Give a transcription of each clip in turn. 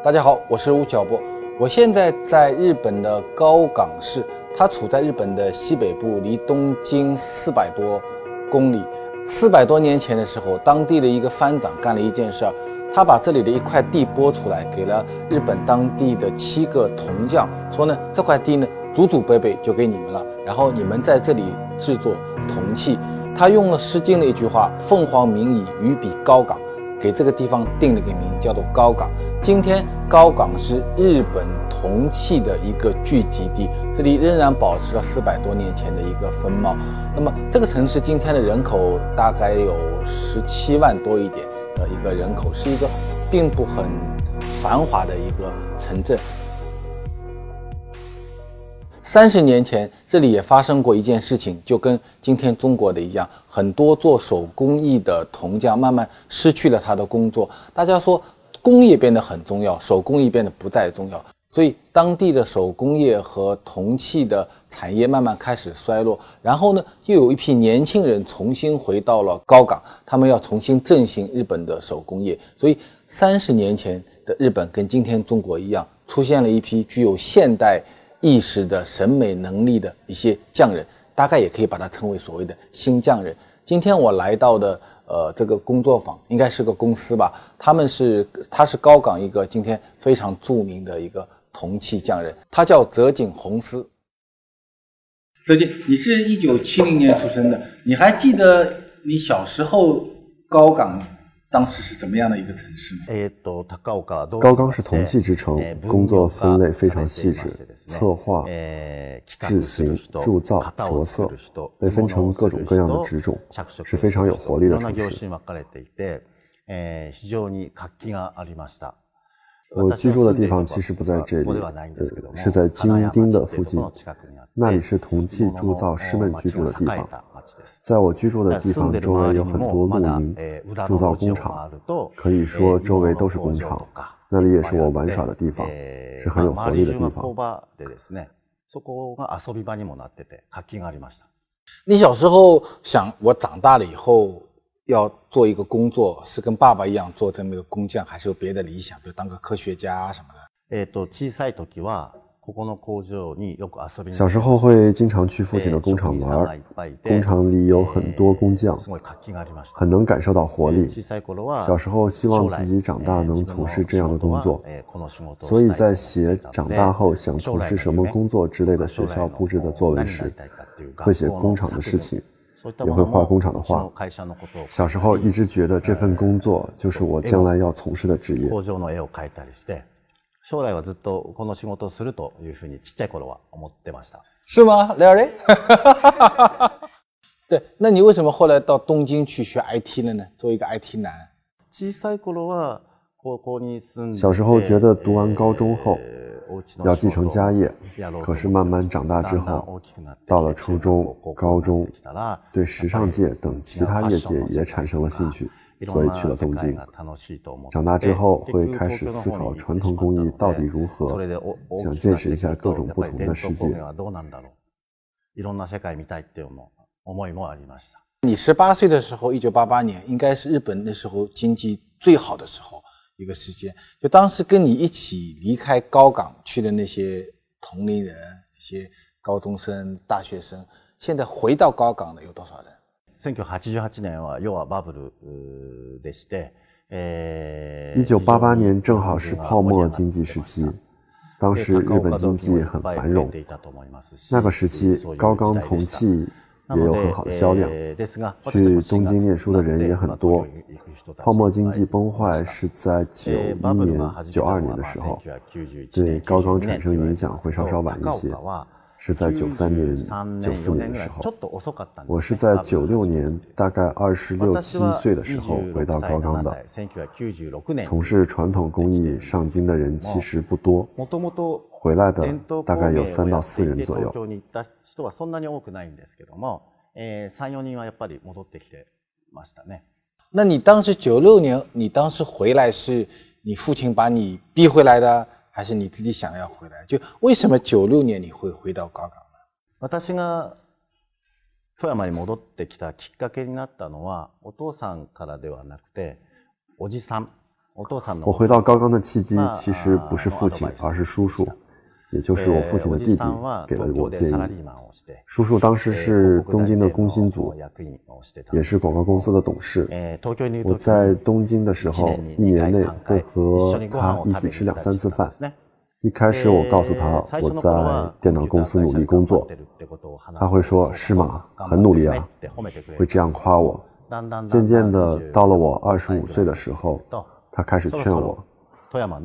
大家好，我是吴晓波，我现在在日本的高冈市，它处在日本的西北部，离东京四百多公里。四百多年前的时候，当地的一个藩长干了一件事儿，他把这里的一块地拨出来，给了日本当地的七个铜匠，说呢这块地呢祖祖辈辈就给你们了，然后你们在这里制作铜器。他用了《诗经》的一句话：“凤凰鸣矣，于彼高冈。”给这个地方定了个名，叫做高岗。今天高岗是日本铜器的一个聚集地，这里仍然保持了四百多年前的一个风貌。那么这个城市今天的人口大概有十七万多一点的一个人口，是一个并不很繁华的一个城镇。三十年前，这里也发生过一件事情，就跟今天中国的一样，很多做手工艺的铜匠慢慢失去了他的工作。大家说，工业变得很重要，手工艺变得不再重要，所以当地的手工业和铜器的产业慢慢开始衰落。然后呢，又有一批年轻人重新回到了高岗，他们要重新振兴日本的手工业。所以，三十年前的日本跟今天中国一样，出现了一批具有现代。意识的审美能力的一些匠人，大概也可以把它称为所谓的新匠人。今天我来到的呃这个工作坊，应该是个公司吧？他们是他是高岗一个今天非常著名的一个铜器匠人，他叫泽井弘司。泽井，你是一九七零年出生的，你还记得你小时候高岗？当时是怎么样的一个城市呢？高冈是铜器之城，工作分类非常细致，策划、制型、铸造、着色，被分成各种各样的职种，是非常有活力的城市。我居住的地方其实不在这里，是在京町的附近，那里是铜器铸造师们居住的地方。在我居住的地方周围有很多露营、铸造工厂，可以说周围都是工厂。那里也是我玩耍的地方，是很有活力的地方。你小时候想，我长大了以后要做一个工作，是跟爸爸一样做这么一个工匠，还是有别的理想，比如当个科学家什么的？小时候会经常去父亲的工厂玩，工厂里有很多工匠，很能感受到活力。小时候希望自己长大能从事这样的工作，所以在写长大后想从事什么工作之类的学校布置的作文时，会写工厂的事情，也会画工厂的画。小时候一直觉得这份工作就是我将来要从事的职业。将来はずっとこの仕事をするというふうにちっちゃい頃は思ってました。是吗，Larry？对，那你为什么后来到东京去学 IT 了呢？做一个 IT 男。小さい頃は高校に住んで。小时候觉得读完高中后要继承家业，可是慢慢长大之后，到了初中、高中，对时尚界等其他业界也产生了兴趣。 所以去了东京。长大之后会开始思考传统工艺到底如何，想见识一下各种不同的世界。你十八岁的时候，一九八八年，应该是日本那时候经济最好的时候一个时间。就当时跟你一起离开高岗去的那些同龄人，一些高中生、大学生，现在回到高岗的有多少人？1988年は要はバブルでして，一九八八年正好是泡沫经济时期，当时日本经济很繁荣，那个时期高冈铜器也有很好的销量，去东京念书的人也很多。泡沫经济崩坏是在九一年、九二年的时候，对高冈产生影响会稍稍晚一些。 是在九三年、九四年的时候，我是在九六年，大概二十六七岁的时候回到高冈的。从事传统工艺上京的人其实不多，回来的大概有三到四人左右。那你当时九六年，你当时回来是你父亲把你逼回来的？还是你自己想要回来？就为什么九六年你会回到高岗呢？私が富山に戻ってきたきっかけになったのは、お父さんからではなくて、おじさん、 我回到高冈的契机其实不是父亲，而是叔叔， 也就是我父亲的弟弟给了我建议。叔叔当时是东京的工薪族，也是广告公司的董事。我在东京的时候，一年内会和他一起吃两三次饭。一开始我告诉他我在电脑公司努力工作，他会说是吗？很努力啊，会这样夸我。渐渐的，到了我二十五岁的时候。他开始劝我，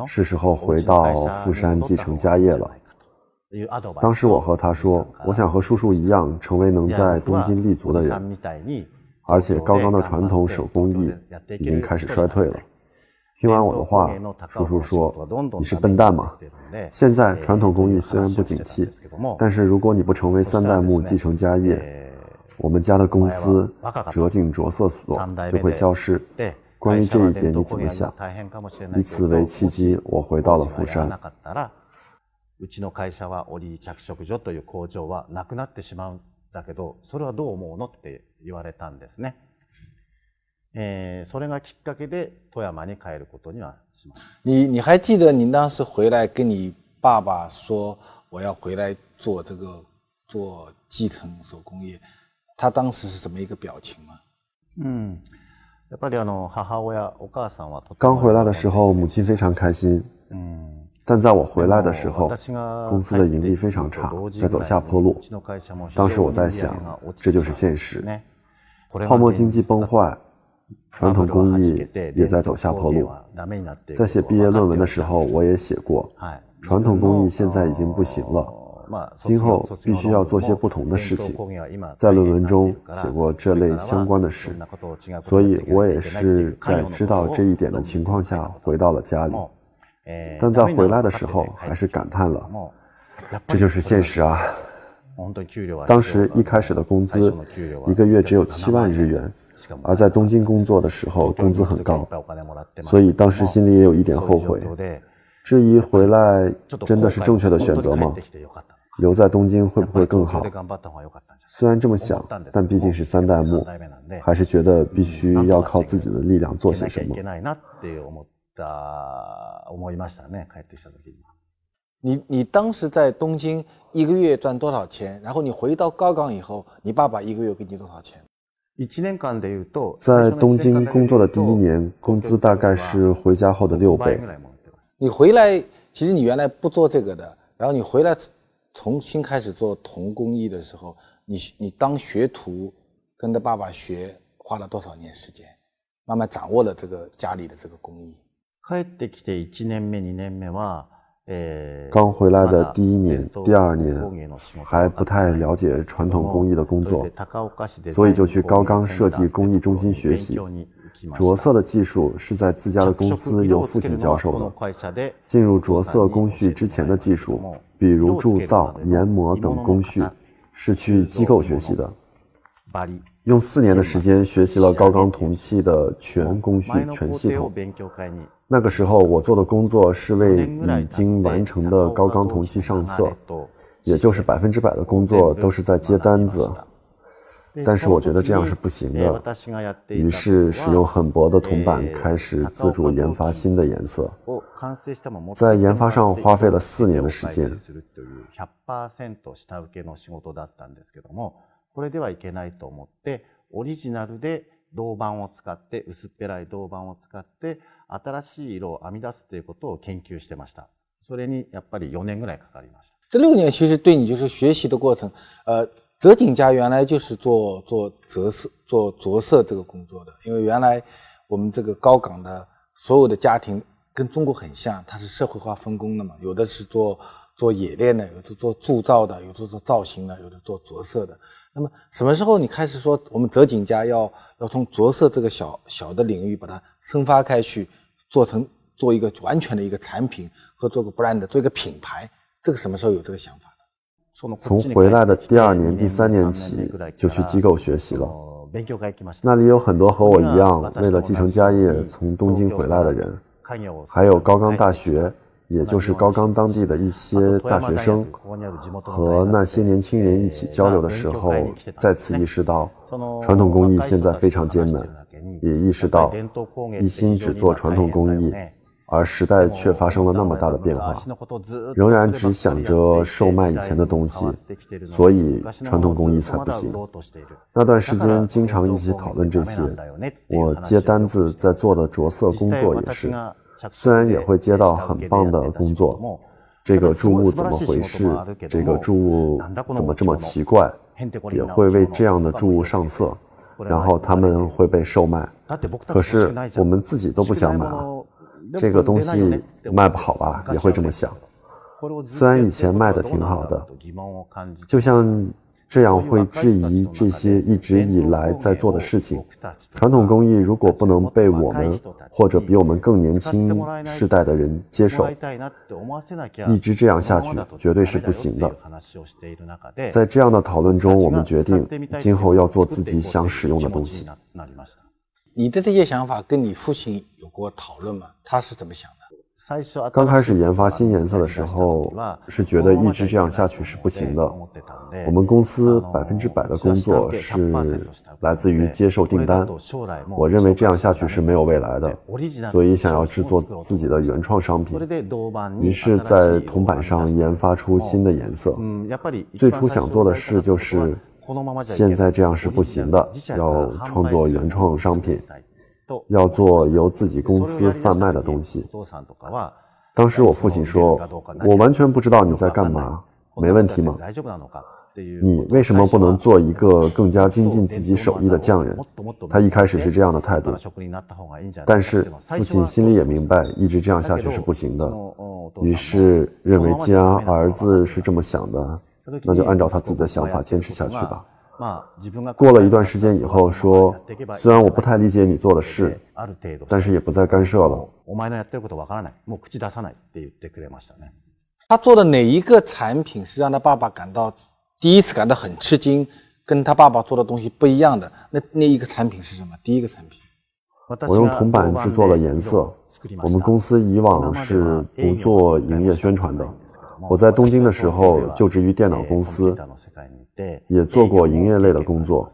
是时候回到富山继承家业了。当时我和他说，我想和叔叔一样，成为能在东京立足的人。而且高冈的传统手工艺已经开始衰退了。听完我的话，叔叔说：“你是笨蛋吗？现在传统工艺虽然不景气，但是如果你不成为三代目继承家业，我们家的公司折井着色所就会消失。”关于这一点你怎么想？以此为契机，我回到了富山。うちの会社は織着色所という工場はなくなってしまうんだけど、それはどう思うのって言われたんですね。えー、それがきっかけで富山に帰ることにはしました。你你还记得你当时回来跟你爸爸说我要回来做这个做继承手工业，他当时是怎么一个表情吗？嗯。 刚回来的时候，母亲非常开心。嗯，但在我回来的时候，公司的盈利非常差，在走下坡路。当时我在想，这就是现实。泡沫经济崩坏，传统工艺也在走下坡路。在写毕业论文的时候，我也写过，传统工艺现在已经不行了。今后必须要做些不同的事情，在论文中写过这类相关的事，所以我也是在知道这一点的情况下回到了家里。但在回来的时候，还是感叹了，这就是现实啊！当时一开始的工资一个月只有七万日元，而在东京工作的时候工资很高，所以当时心里也有一点后悔。至于回来真的是正确的选择吗？留在东京会不会更好？虽然这么想，但毕竟是三代目，还是觉得必须要靠自己的力量做些什么。你你当时在东京一个月赚多少钱？然后你回到高岗以后，你爸爸一个月给你多少钱？在东京工作的第一年，工资大概是回家后的六倍。你回来，其实你原来不做这个的，然后你回来。重新开始做铜工艺的时候，你你当学徒，跟着爸爸学，花了多少年时间，慢慢掌握了这个家里的这个工艺。刚回来的第一年、第二年还不太了解传统工艺的工作，所以就去高冈设计工艺中心学习。着色的技术是在自家的公司由父亲教授的。进入着色工序之前的技术，比如铸造、研磨等工序，是去机构学习的。用四年的时间学习了高钢铜器的全工序、全系统。那个时候我做的工作是为已经完成的高钢铜器上色，也就是百分之百的工作都是在接单子。但是我觉得这样是不行的，于是使用很薄的铜板开始自主研发新的颜色，在研发上花费了四年的时间。これではいけないと思って、オリジナルで銅板を使って、薄っぺらい銅板を使って、新しい色を編み出すということを研究してました。それにやっぱり4年ぐらいかかりました。这六年其实对你就是学习的过程，呃。 泽井家原来就是做做折色、做着色这个工作的，因为原来我们这个高岗的所有的家庭跟中国很像，它是社会化分工的嘛，有的是做做冶炼的，有的做铸造的，有的做造型的，有的做着色的。那么什么时候你开始说我们泽井家要要从着色这个小小的领域把它生发开去，做成做一个完全的一个产品和做个 brand，做一个品牌？这个什么时候有这个想法？从回来的第二年、第三年起，就去机构学习了。那里有很多和我一样为了继承家业从东京回来的人，还有高冈大学，也就是高冈当地的一些大学生。和那些年轻人一起交流的时候，再次意识到传统工艺现在非常艰难。也意识到，一心只做传统工艺，而时代却发生了那么大的变化，仍然只想着售卖以前的东西，所以传统工艺才不行。那段时间经常一起讨论这些，我接单子在做的着色工作也是，虽然也会接到很棒的工作。这个注物怎么回事？这个注物怎么这么奇怪？也会为这样的注物上色，然后他们会被售卖。可是我们自己都不想买啊，这个东西卖不好吧？也会这么想。虽然以前卖的挺好的，就像。这样会质疑这些一直以来在做的事情。传统工艺如果不能被我们或者比我们更年轻世代的人接受，一直这样下去绝对是不行的。在这样的讨论中，我们决定今后要做自己想使用的东西。你的这些想法跟你父亲有过讨论吗？他是怎么想的？刚开始研发新颜色的时候，是觉得一直这样下去是不行的。我们公司百分之百的工作是来自于接受订单，我认为这样下去是没有未来的，所以想要制作自己的原创商品。于是，在铜板上研发出新的颜色。最初想做的事就是，现在这样是不行的，要创作原创商品。要做由自己公司贩卖的东西。当时我父亲说：“我完全不知道你在干嘛，没问题吗？你为什么不能做一个更加精进自己手艺的匠人？”他一开始是这样的态度，但是父亲心里也明白，一直这样下去是不行的。于是认为，既然儿子是这么想的，那就按照他自己的想法坚持下去吧。过了一段时间以后，说虽然我不太理解你做的事，但是也不再干涉了。他做的哪一个产品是让他爸爸感到第一次感到很吃惊，跟他爸爸做的东西不一样的？那那一个产品是什么？第一个产品，我用铜板制作了颜色。我们公司以往是不做营业宣传的。我在东京的时候就职于电脑公司。也做过营业类的工作。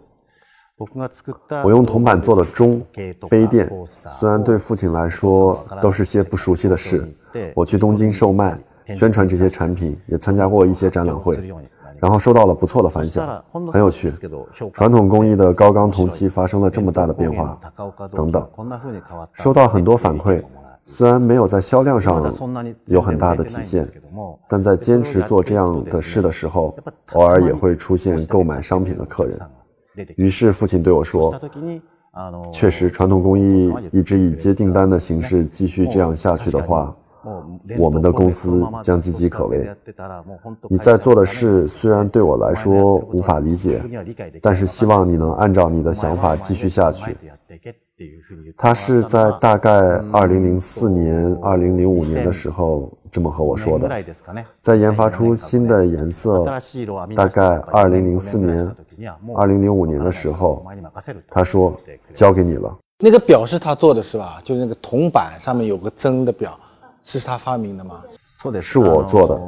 我用铜板做的钟、杯垫，虽然对父亲来说都是些不熟悉的事，我去东京售卖、宣传这些产品，也参加过一些展览会，然后收到了不错的反响，很有趣。传统工艺的高钢铜器发生了这么大的变化，等等，收到很多反馈。虽然没有在销量上有很大的体现，但在坚持做这样的事的时候，偶尔也会出现购买商品的客人。于是父亲对我说：“确实，传统工艺一直以接订单的形式继续这样下去的话，我们的公司将岌岌可危。你在做的事虽然对我来说无法理解，但是希望你能按照你的想法继续下去。”他是在大概二零零四年、二零零五年的时候这么和我说的，在研发出新的颜色，大概二零零四年、二零零五年的时候，他说交给你了。那个表是他做的是吧？就是那个铜板上面有个针的表，是他发明的吗？是我做的。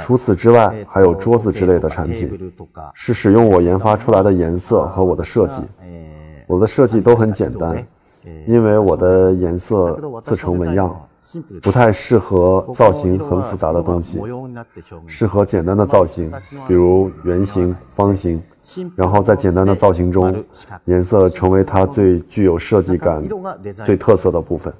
除此之外，还有桌子之类的产品，是使用我研发出来的颜色和我的设计。我的设计都很简单。因为我的颜色自成纹样，不太适合造型很复杂的东西，适合简单的造型，比如圆形、方形，然后在简单的造型中，颜色成为它最具有设计感、最特色的部分。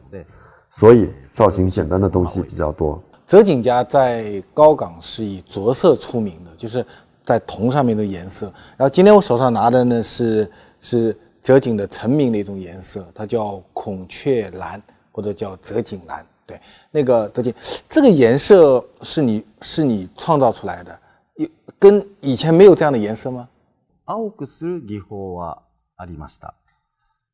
所以造型简单的东西比较多。泽井家在高岗是以着色出名的，就是在铜上面的颜色。然后今天我手上拿的呢是是。泽井的成名的一种颜色，它叫孔雀蓝，或者叫泽井蓝。对，那个泽井，这个颜色是你是你创造出来的，有跟以前没有这样的颜色吗？青くする技法はありました。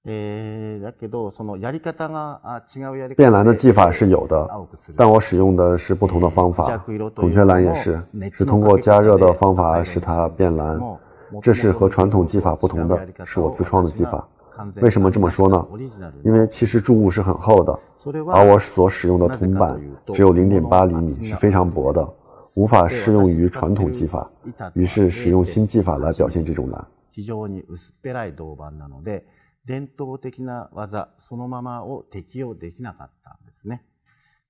え、だけどそのやり方が違うやり方。变蓝的技法是有的，但我使用的是不同的方法。孔雀蓝也是，是通过加热的方法使它变蓝。 这是和传统技法不同的，是我自创的技法。为什么这么说呢？因为其实注物是很厚的，而我所使用的铜板只有零点八厘米，是非常薄的，无法适用于传统技法。于是使用新技法来表现这种蓝。 伝統的な技そのままを適用できなかったんですね。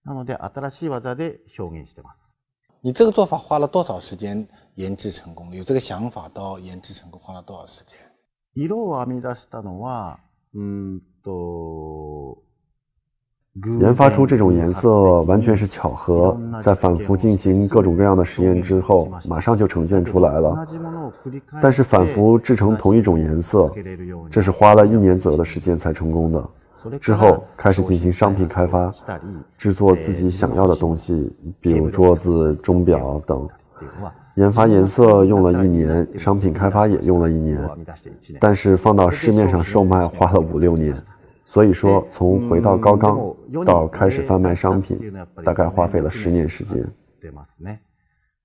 なので新しい技で表現してます。 你这个做法花了多少时间研制成功？有这个想法到研制成功花了多少时间？色を編み出したのは、うんと。研发出这种颜色完全是巧合，在反复进行各种各样的实验之后，马上就呈现出来了。但是反复制成同一种颜色，这是花了一年左右的时间才成功的。 之后开始进行商品开发，制作自己想要的东西，比如桌子、钟表等。研发颜色用了一年，商品开发也用了一年，但是放到市面上售卖花了五六年。所以说，从回到高冈到开始贩卖商品，大概花费了十年时间。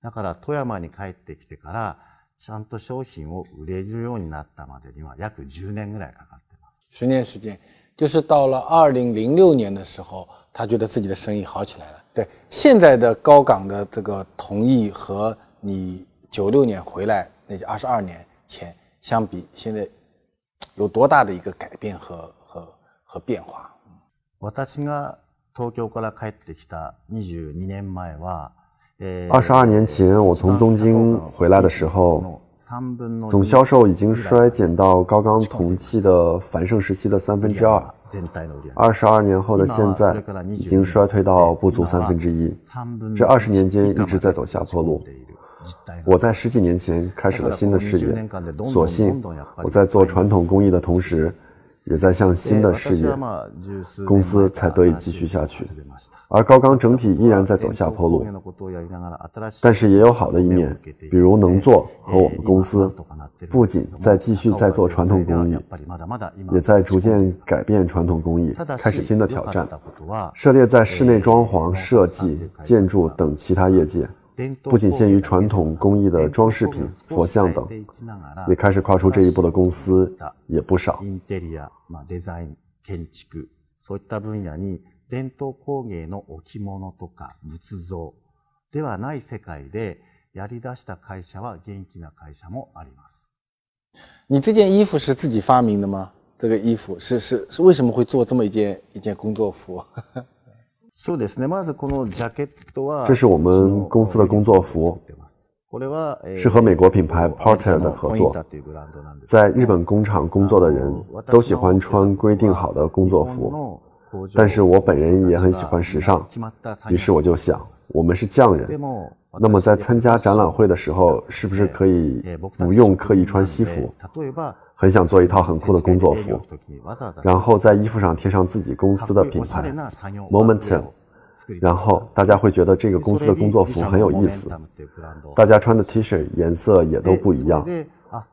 だから富山に帰ってきてから、ちゃんと商品を売れるようになったまでには約10年ぐらいかかってます。十年时间， 就是到了二零零六年的时候，他觉得自己的生意好起来了。对，现在的高岗的这个同意和你九六年回来那二十二年前相比，现在有多大的一个改变和？和变化。私が東京から帰ってきた22年前は，二十二年前我从东京回来的时候， 总销售已经衰减到刚刚同期的繁盛时期的三分之二。二十二年后的现在，已经衰退到不足三分之一。这二十年间一直在走下坡路。我在十几年前开始了新的事业，所幸我在做传统工艺的同时。也在向新的事业，公司才得以继续下去。而高冈整体依然在走下坡路，但是也有好的一面，比如能做和我们公司不仅在继续在做传统工艺，也在逐渐改变传统工艺，开始新的挑战，涉猎在室内装潢设计、建筑等其他业界。不仅限于传统工艺的装饰品、佛像等，也开始跨出这一步的公司也不少。そういった分野に伝統工芸の置物とか仏像ではない世界でやり出した会社は元気な会社もあります。你这件衣服是自己发明的吗？这个衣服是是是为什么会做这么一件一件工作服？ 这是我们公司的工作服，是和美国品牌 Porter 的合作。在日本工厂工作的人都喜欢穿规定好的工作服，但是我本人也很喜欢时尚，于是我就想，我们是匠人，那么在参加展览会的时候，是不是可以不用刻意穿西服？很想做一套很酷的工作服，然后在衣服上贴上自己公司的品牌 Momentum，然后大家会觉得这个公司的工作服很有意思。大家穿的 T 恤颜色也都不一样，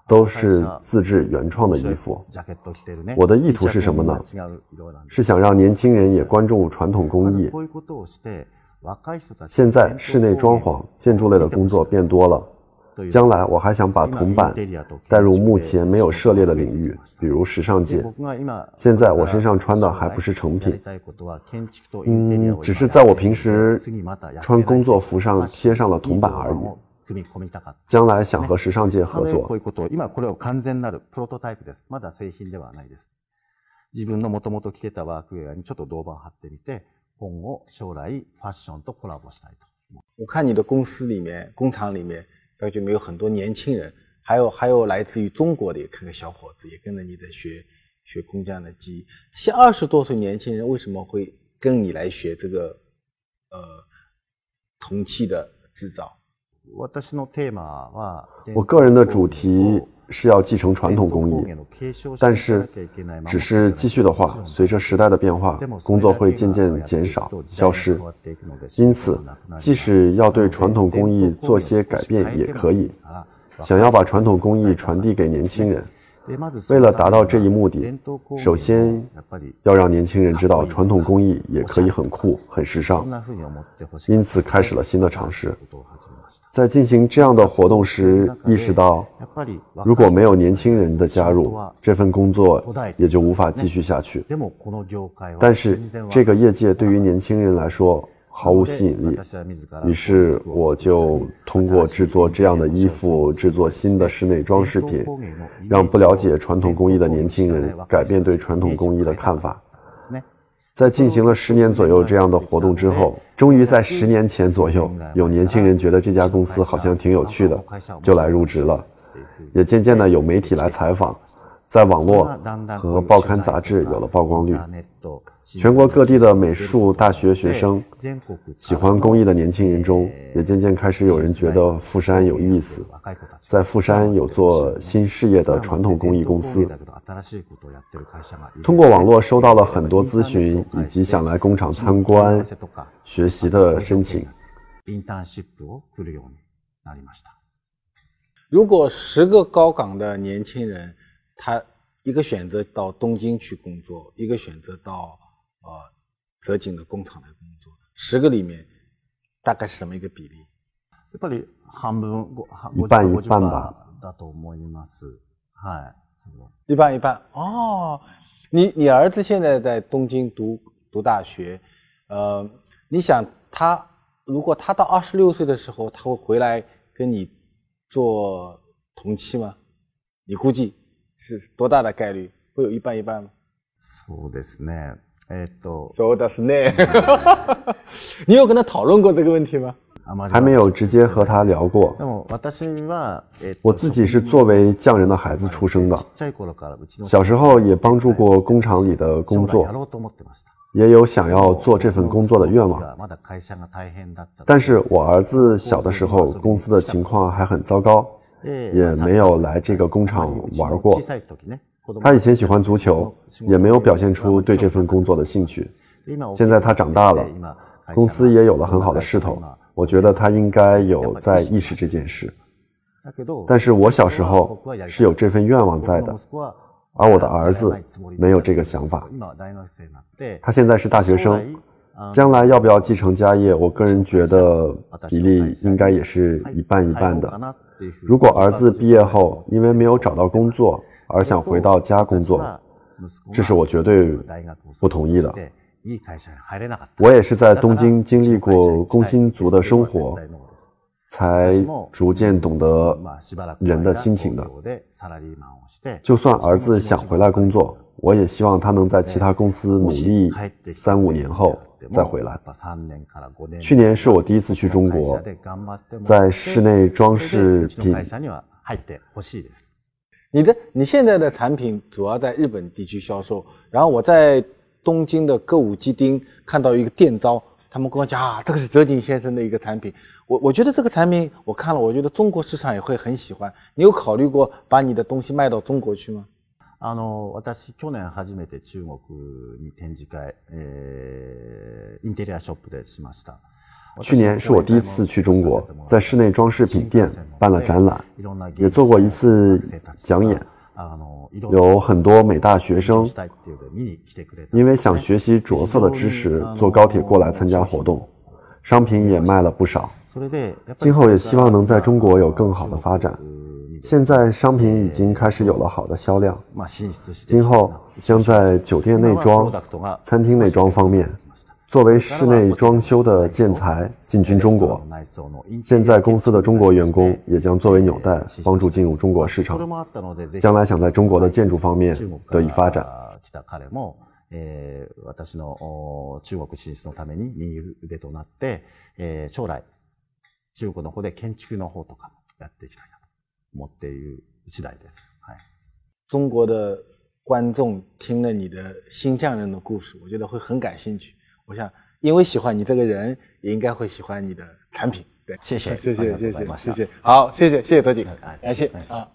都是自制原创的衣服。我的意图是什么呢？是想让年轻人也关注传统工艺。现在室内装潢、建筑类的工作变多了。将来我还想把铜板带入目前没有涉猎的领域，比如时尚界。现在我身上穿的还不是成品，嗯，只是在我平时穿工作服上贴上了铜板而已。将来想和时尚界合作。自分のもともと着てたワークウェアにちょっと銅板貼ってみて、今後将来ファッションとコラボしたいと。我看你的公司里面、工厂里面。 而且没有很多年轻人，还有还有来自于中国的，看看小伙子也跟着你在学学工匠的技艺。这些二十多岁年轻人为什么会跟你来学这个呃铜器的制造？我个人的主题。是要继承传统工艺，但是只是继续的话，随着时代的变化，工作会渐渐减少、消失。因此，即使要对传统工艺做些改变也可以。想要把传统工艺传递给年轻人，为了达到这一目的，首先要让年轻人知道传统工艺也可以很酷、很时尚。因此，开始了新的尝试。在进行这样的活动时，意识到如果没有年轻人的加入，这份工作也就无法继续下去。但是，这个业界对于年轻人来说毫无吸引力。于是我就通过制作这样的衣服，制作新的室内装饰品，让不了解传统工艺的年轻人改变对传统工艺的看法。在进行了十年左右这样的活动之后，终于在十年前左右，有年轻人觉得这家公司好像挺有趣的，就来入职了。也渐渐的有媒体来采访，在网络和报刊杂志有了曝光率。全国各地的美术大学学生，喜欢工艺的年轻人中，也渐渐开始有人觉得富山有意思，在富山有做新事业的传统工艺公司。通过网络收到了很多咨询，以及想来工厂参观、学习的申请。如果十个高岗的年轻人，他一个选择到东京去工作，一个选择到呃泽井的工厂来工作，十个里面大概是什么一个比例？やっぱり半分一半一半吧。 だと思います。はい。一半一半哦，你你儿子现在在东京读读大学，呃，你想他如果他到二十六岁的时候，他会回来跟你做同期吗？你估计是多大的概率？会有一半一半吗？そうですね。えっと。そうですね。你有跟他讨论过这个问题吗？ 还没有直接和他聊过。我自己是作为匠人的孩子出生的，小时候也帮助过工厂里的工作，也有想要做这份工作的愿望。但是我儿子小的时候，公司的情况还很糟糕，也没有来这个工厂玩过。他以前喜欢足球，也没有表现出对这份工作的兴趣。现在他长大了，公司也有了很好的势头。我觉得他应该有在意识这件事，但是我小时候是有这份愿望在的，而我的儿子没有这个想法。他现在是大学生，将来要不要继承家业？我个人觉得比例应该也是一半一半的。如果儿子毕业后因为没有找到工作而想回到家工作，这是我绝对不同意的。我也是在东京经历过工薪族的生活，才逐渐懂得人的心情的。就算儿子想回来工作，我也希望他能在其他公司努力三五年后再回来。去年是我第一次去中国，在室内装饰品。你的你现在的产品主要在日本地区销售，然后我在。东京的歌舞伎町看到一个店招，他们跟我讲啊，这个是泽井先生的一个产品。我我觉得这个产品我看了，我觉得中国市场也会很喜欢。你有考虑过把你的东西卖到中国去吗？あの私去年初めて中国に展示会、えインテリアショップでしました。去年是我第一次去中国，在室内装饰品店办了展览，也做过一次讲演。 有很多美大学生，因为想学习着色的知识，坐高铁过来参加活动，商品也卖了不少。今后也希望能在中国有更好的发展。现在商品已经开始有了好的销量，今后将在酒店内装、餐厅内装方面。作为室内装修的建材进军中国，现在公司的中国员工也将作为纽带，帮助进入中国市场。将来想在中国的建筑方面得以发展。え私の中国進出のために右腕となって、え将来中国の方で建築の方とかやっていきたいなと思っている次第です。はい。中国的观众听了你的新匠人的故事，我觉得会很感兴趣。 我想，因为喜欢你这个人，也应该会喜欢你的产品。对，谢谢，谢谢，谢谢，谢谢，好，谢谢，谢谢德景，感谢啊。